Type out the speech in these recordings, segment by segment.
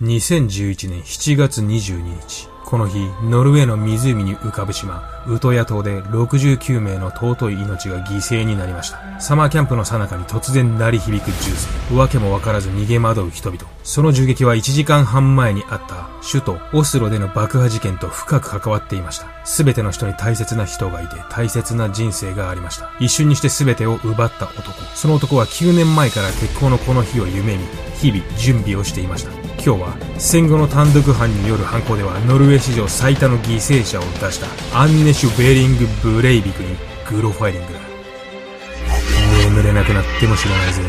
2011年7月22日。この日、ノルウェーの湖に浮かぶ島、ウトヤ島で69名の尊い命が犠牲になりました。サマーキャンプの最中に突然鳴り響く銃声。わけもわからず逃げ惑う人々。その銃撃は1時間半前にあった首都オスロでの爆破事件と深く関わっていました。すべての人に大切な人がいて大切な人生がありました。一瞬にしてすべてを奪った男。その男は9年前から結婚のこの日を夢見、日々準備をしていました。今日は戦後の単独犯による犯行ではノルウェー史上最多の犠牲者を出したアンネシュ・ベーリング・ブレイビクにグロファイリング。眠れなくなっても知らないぜ。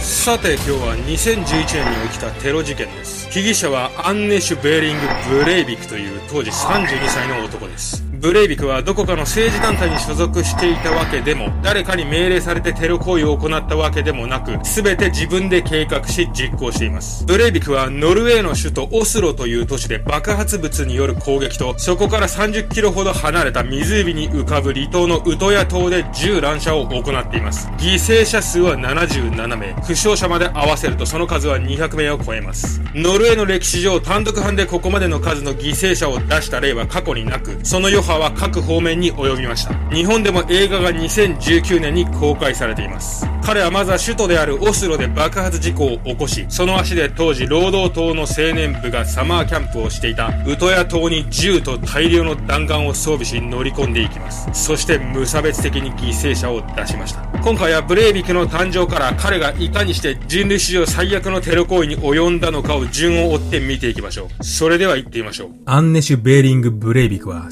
さて今日は2011年に起きたテロ事件です。被疑者はアンネシュ・ベーリング・ブレイビクという当時32歳の男です。ブレイビクはどこかの政治団体に所属していたわけでも、誰かに命令されてテロ行為を行ったわけでもなく、すべて自分で計画し実行しています。ブレイビクはノルウェーの首都オスロという都市で爆発物による攻撃と、そこから30キロほど離れた湖に浮かぶ離島のウトヤ島で銃乱射を行っています。犠牲者数は77名、負傷者まで合わせるとその数は200名を超えます。ノルウェーの歴史上単独犯でここまでの数の犠牲者を出した例は過去になく、その余波波は各方面に及びました。日本でも映画が2019年に公開されています。彼はまずは首都であるオスロで爆発事故を起こし、その足で当時労働党の青年部がサマーキャンプをしていたウトヤ島に銃と大量の弾丸を装備し乗り込んでいきます。そして無差別的に犠牲者を出しました。今回はブレイビクの誕生から彼がいかにして人類史上最悪のテロ行為に及んだのかを順を追って見ていきましょう。それでは行ってみましょう。アンネシュ・ベーリング・ブレイビクは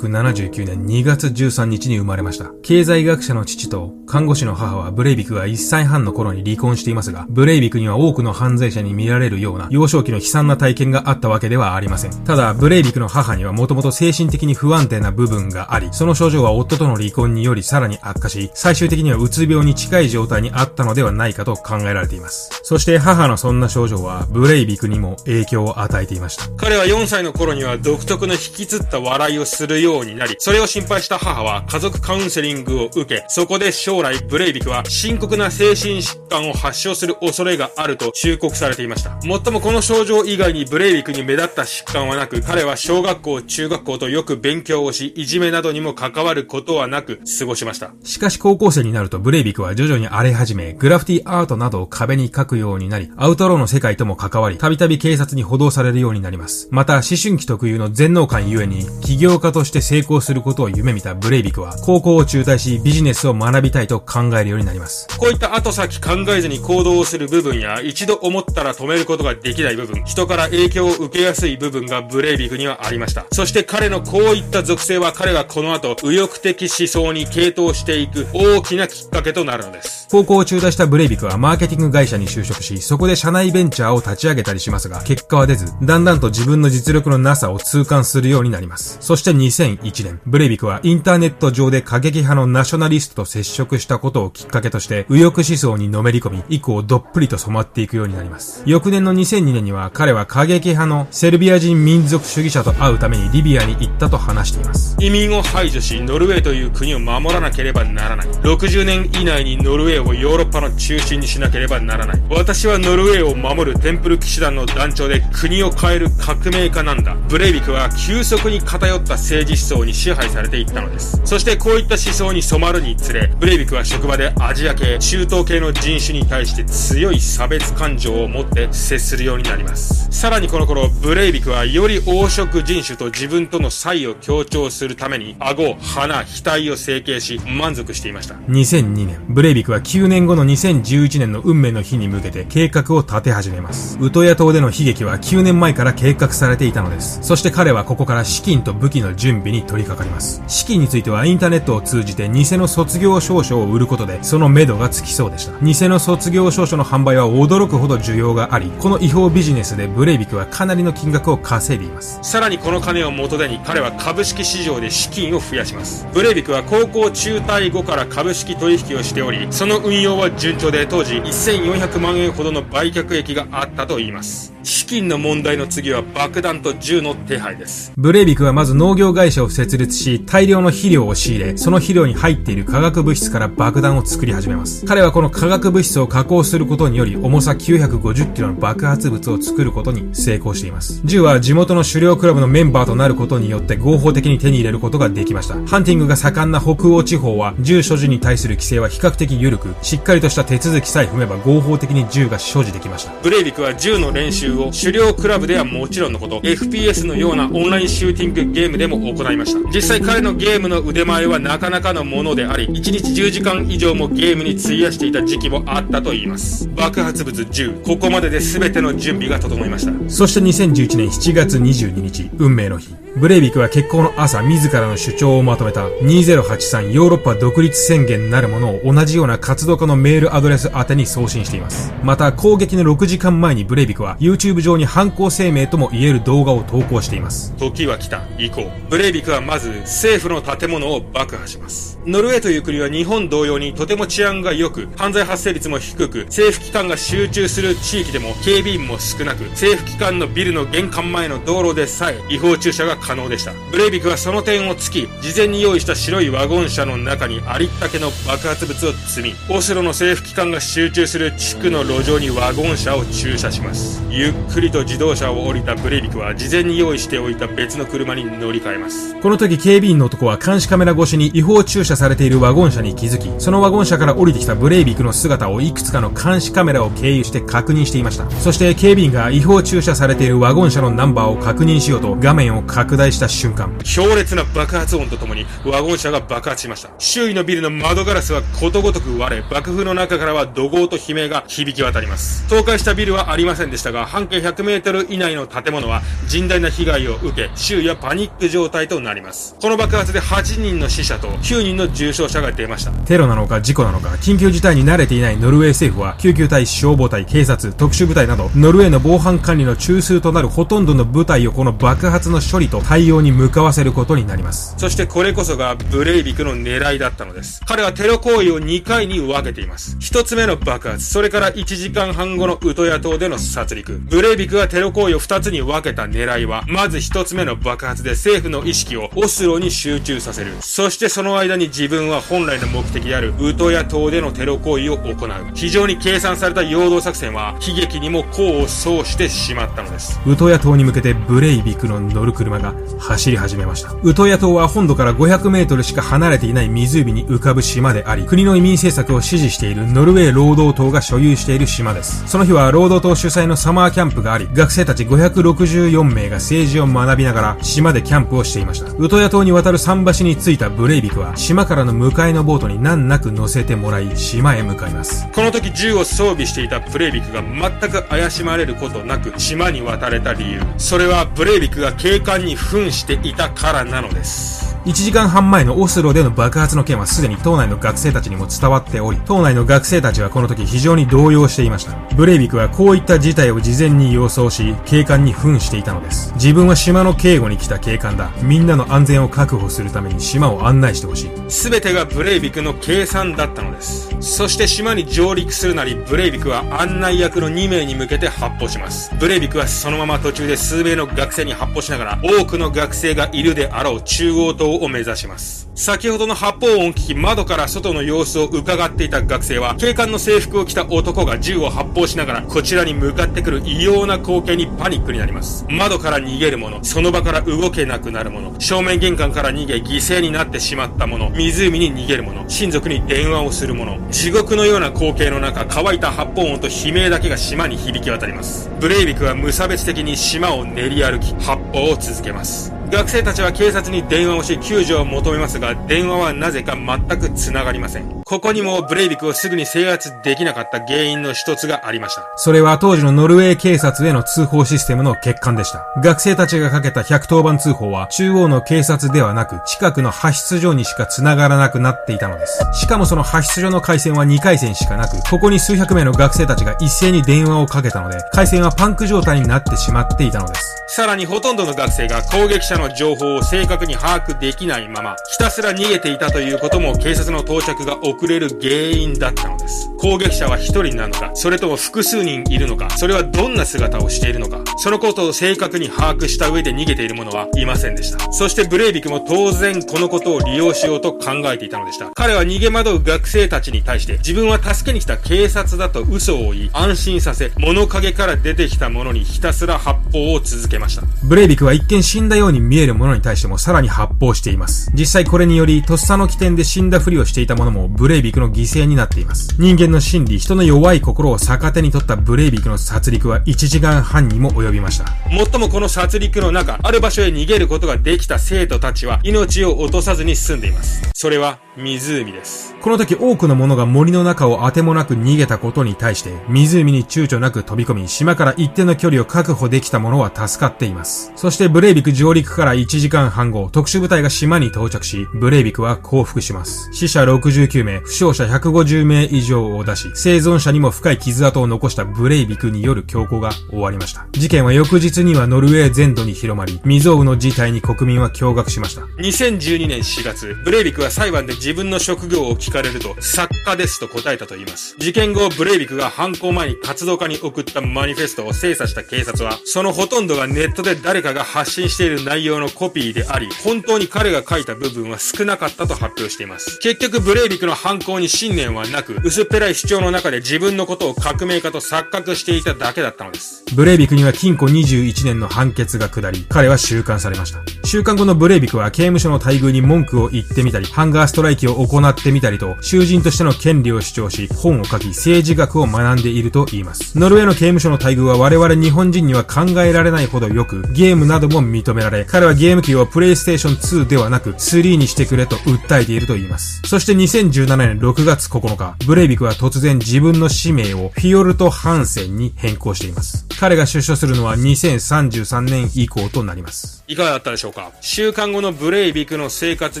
1979年2月13日に生まれました。経済学者の父と看護師の母はブレイビクが1歳半の頃に離婚していますが、ブレイビクには多くの犯罪者に見られるような幼少期の悲惨な体験があったわけではありません。ただ、ブレイビクの母にはもともと精神的に不安定な部分があり、その症状は夫との離婚によりさらに悪化し、最終的にはうつ病に近い状態にあったのではないかと考えられています。そして母のそんな症状は、ブレイビクにも影響を与えていました。彼は4歳の頃には独特の引きつった笑いをするようようになり、それを心配した母は家族カウンセリングを受け、そこで将来ブレイビクは深刻な精神疾患を発症する恐れがあると忠告されていました。もっともこの症状以外にブレイビクに目立った疾患はなく、彼は小学校、中学校とよく勉強をし、いじめなどにも関わることはなく過ごしました。しかし高校生になるとブレイビクは徐々に荒れ始め、グラフィティアートなどを壁に描くようになり、アウトローの世界とも関わり、たびたび警察に補導されるようになります。また、思春期特有の全能感ゆえに、起業家として成功することを夢見たブレイビクは、高校を中退し、ビジネスを学びたいと考えるようになります。こういった後先考えずに行動をする部分や、一度思ったら止めることができない部分、人から影響を受けやすい部分がブレイビクにはありました。そして彼のこういった属性は彼がこの後、右翼的思想に傾倒していく大きなきっかけとなるのです。高校を中退したブレイビクはマーケティング会社に就職し、そこで社内ベンチャーを立ち上げたりしますが、結果は出ず、だんだんと自分の実力のなさを痛感するようになります。そして2001年、ブレイビクはインターネット上で過激派のナショナリストと接触したことをきっかけとして、右翼思想にのめり込み、以降どっぷりと染まっていくようになります。翌年の2002年には彼は過激派のセルビア人民族主義者と会うためにリビアに行ったと話しています。移民を排除し、ノルウェーという国を守らなければならない。60年以内にノルウェーをヨーロッパの中心にしなければならない。私はノルウェーを守るテンプル騎士団の団長で国を変える革命家なんだ。ブレイビクは急速に偏った政治思想に支配されていったのです。そしてこういった思想に染まるにつれ、ブレイビクは職場でアジア系、中東系の人種に対して強い差別感情を持って接するようになります。さらにこの頃、ブレイビクはより黄色人種と自分との差異を強調するために、顎、鼻、額を整形し、満足していました。2002年、ブレイビクは9年後の2011年の運命の日に向けて計画を立て始めます。ウトヤ島での悲劇は9年前から計画されていたのです。そして彼はここから資金と武器の準備に取り掛かります。資金についてはインターネットを通じて偽の卒業証書を売ることで、その目処がつきそうでした。偽の卒業証書の販売は驚くほど需要があり、この違法ビジネスでブレイビクはかなりの金額を稼いでいます。さらにこの金を元手に彼は株式市場で資金を増やします。ブレイビクは高校中退後から株式取引をしており、その運用は順調で当時1400万円ほどの売却益があったと言います。資金の問題の次は爆弾と銃の手配です。ブレイビクはまず農業会社を設立し、大量の肥料を仕入れ、その肥料に入っている化学物質から爆弾を作り始めます。彼はこの化学物質を加工することにより、重さ950キロの爆発物を作ることに成功しています。銃は地元の狩猟クラブのメンバーとなることによって合法的に手に入れることができました。ハンティングが盛んな北欧地方は、銃所持に対する規制は比較的緩く、しっかりとした手続きさえ踏めば合法的に銃が所持できました。ブレイビクは銃の練習を狩猟クラブではもちろんのこと、FPS のようなオンラインシューティングゲームでも行いました。実際彼のゲームの腕前はなかなかのものであり、1日10時間以上もゲームに費やしていた時期もあったといいます。爆発物10、ここまでで全ての準備が整いました。そして2011年7月22日、運命の日。ブレイビクは結婚の朝自らの主張をまとめた2083ヨーロッパ独立宣言なるものを同じような活動家のメールアドレス宛てに送信しています。また攻撃の6時間前にブレイビクは YouTube 上に犯行声明とも言える動画を投稿しています。時は来た。行こう。ブレイビクはまず政府の建物を爆破します。ノルウェーという国は日本同様にとても治安が良く、犯罪発生率も低く、政府機関が集中する地域でも警備員も少なく、政府機関のビルの玄関前の道路でさえ違法駐車が可能でした。ブレイビクはその点を突き、事前に用意した白いワゴン車の中にありったけの爆発物を積み、オスロの政府機関が集中する地区の路上にワゴン車を駐車します。ゆっくりと自動車を降りたブレイビクは事前に用意しておいた別の車に乗り換えます。この時警備員の男は監視カメラ越しに違法駐車されているワゴン車に気づき、そのワゴン車から降りてきたブレイビクの姿をいくつかの監視カメラを経由して確認していました。そして警備員が違法駐車されているワゴン車のナンバーを確認しようと画面を拡大した瞬間、強烈な爆発音とともにワゴン車が爆発しました。周囲のビルの窓ガラスはことごとく割れ、爆風の中からは怒号と悲鳴が響き渡ります。倒壊したビルはありませんでしたが、半径100メートル以内の建物は甚大な被害を受け、周囲はパニック状態となります。この爆発で8人の死者と9人の重傷者が出ました。テロなのか事故なのか、緊急事態に慣れていないノルウェー政府は、救急隊、消防隊、警察、特殊部隊など、ノルウェーの防犯管理の中枢となるほとんどの部隊をこの爆発の処理と対応に向かわせることになります。そしてこれこそがブレイビクの狙いだったのです。彼はテロ行為を2回に分けています。1つ目の爆発、それから1時間半後のウトヤ島での殺戮。ブレイビクがテロ行為を2つに分けた狙いは、まず1つ目の爆発で政府の意識をオスロに集中させる。そしてその間に自分は本来の目的であるウトヤ島でのテロ行為を行う。非常に計算された陽動作戦は悲劇にも功を奏してしまったのです。ウトヤ島に向けてブレイビクの乗る車が走り始めました。ウトヤ島は本土から500メートルしか離れていない湖に浮かぶ島であり、国の移民政策を支持しているノルウェー労働党が所有している島です。その日は労働党主催のサマーキャンプがあり、学生たち564名が政治を学びながら島でキャンプをしていました。ウトヤ島に渡る桟橋に着いたブレイビクは、島からの迎えのボートに難なく乗せてもらい、島へ向かいます。この時銃を装備していたブレイビクが全く怪しまれることなく島に渡れた理由。それはブレイビクが警官に扮していたからなのです。1時間半前のオスロでの爆発の件はすでに島内の学生たちにも伝わっており、島内の学生たちはこの時非常に動揺していました。ブレイビクはこういった事態を事前に予想し、警官に扮していたのです。自分は島の警護に来た警官だ。みんなの安全を確保するために島を案内してほしい。すべてがブレイビクの計算だったのです。そして島に上陸するなり、ブレイビクは案内役の2名に向けて発砲します。ブレイビクはそのまま途中で数名の学生に発砲しながら、多くの学生がいるであろう中央島を目指します。先ほどの発砲音を聞き窓から外の様子を伺っていた学生は警官の制服を着た男が銃を発砲しながらこちらに向かってくる異様な光景にパニックになります。窓から逃げる者その場から動けなくなる者正面玄関から逃げ犠牲になってしまった者湖に逃げる者親族に電話をする者地獄のような光景の中乾いた発砲音と悲鳴だけが島に響き渡ります。ブレイビクは無差別的に島を練り歩き発砲を続けます。学生たちは警察に電話をし救助を求めますが、電話はなぜか全く繋がりません。ここにもブレイビクをすぐに制圧できなかった原因の一つがありました。それは当時のノルウェー警察への通報システムの欠陥でした。学生たちがかけた110番通報は中央の警察ではなく近くの派出所にしか繋がらなくなっていたのです。しかもその派出所の回線は2回線しかなく、ここに数百名の学生たちが一斉に電話をかけたので、回線はパンク状態になってしまっていたのです。さらにほとんどの学生が攻撃者の情報を正確に把握できないまま、ひたすら逃げていたということも警察の到着が遅遅れる原因だったのです。攻撃者は一人なのか、それとも複数人いるのか、それはどんな姿をしているのか、そのことを正確に把握した上で逃げている者はいませんでした。そしてブレイビクも当然このことを利用しようと考えていたのでした。彼は逃げ惑う学生たちに対して自分は助けに来た警察だと嘘を言い、安心させ、物陰から出てきた者にひたすら発砲を続けました。ブレイビクは一見死んだように見える者に対してもさらに発砲しています。実際これにより、とっさの起点で死んだふりをしていた者もブレイビクの犠牲になっています。人間の心理、人の弱い心を逆手に取ったブレイビクの殺戮は1時間半にも及びました。もっともこの殺戮の中、ある場所へ逃げることができた生徒たちは命を落とさずに済んでいます。それは湖です。この時多くの者が森の中を当てもなく逃げたことに対して、湖に躊躇なく飛び込み、島から一定の距離を確保できた者は助かっています。そしてブレイビク上陸から1時間半後、特殊部隊が島に到着し、ブレイビクは降伏します。死者69名、負傷者150名以上を出し、生存者にも深い傷跡を残したブレイビクによる強行が終わりました。事件は翌日にはノルウェー全土に広まり、未曾有の事態に国民は驚愕しました。2012年4月、ブレイビクは裁判で自自分の職業を聞かれると、作家ですと答えたと言います。事件後、ブレイビクが犯行前に活動家に送ったマニフェストを精査した警察は、そのほとんどがネットで誰かが発信している内容のコピーであり、本当に彼が書いた部分は少なかったと発表しています。結局、ブレイビクの犯行に信念はなく、薄っぺらい主張の中で自分のことを革命家と錯覚していただけだったのです。ブレイビクには禁錮21年の判決が下り、彼は収監されました。週刊後のブレイビクは刑務所の待遇に文句を言ってみたり、ハンガーストライキを行ってみたりと、囚人としての権利を主張し、本を書き、政治学を学んでいると言います。ノルウェーの刑務所の待遇は我々日本人には考えられないほどよく、ゲームなども認められ、彼はゲーム機をプレイステーション2ではなく、3にしてくれと訴えていると言います。そして2017年6月9日、ブレイビクは突然自分の使命をフィヨルト・ハンセンに変更しています。彼が出所するのは2033年以降となります。いかがだったでしょうか？週間後のブレイビクの生活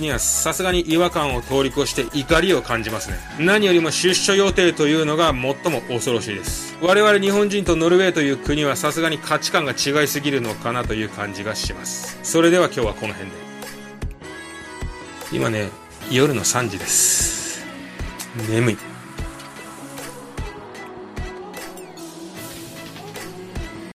にはさすがに違和感を通り越して怒りを感じますね。何よりも出所予定というのが最も恐ろしいです。我々日本人とノルウェーという国はさすがに価値観が違いすぎるのかなという感じがします。それでは今日はこの辺で。今ね、夜の3時です。眠い。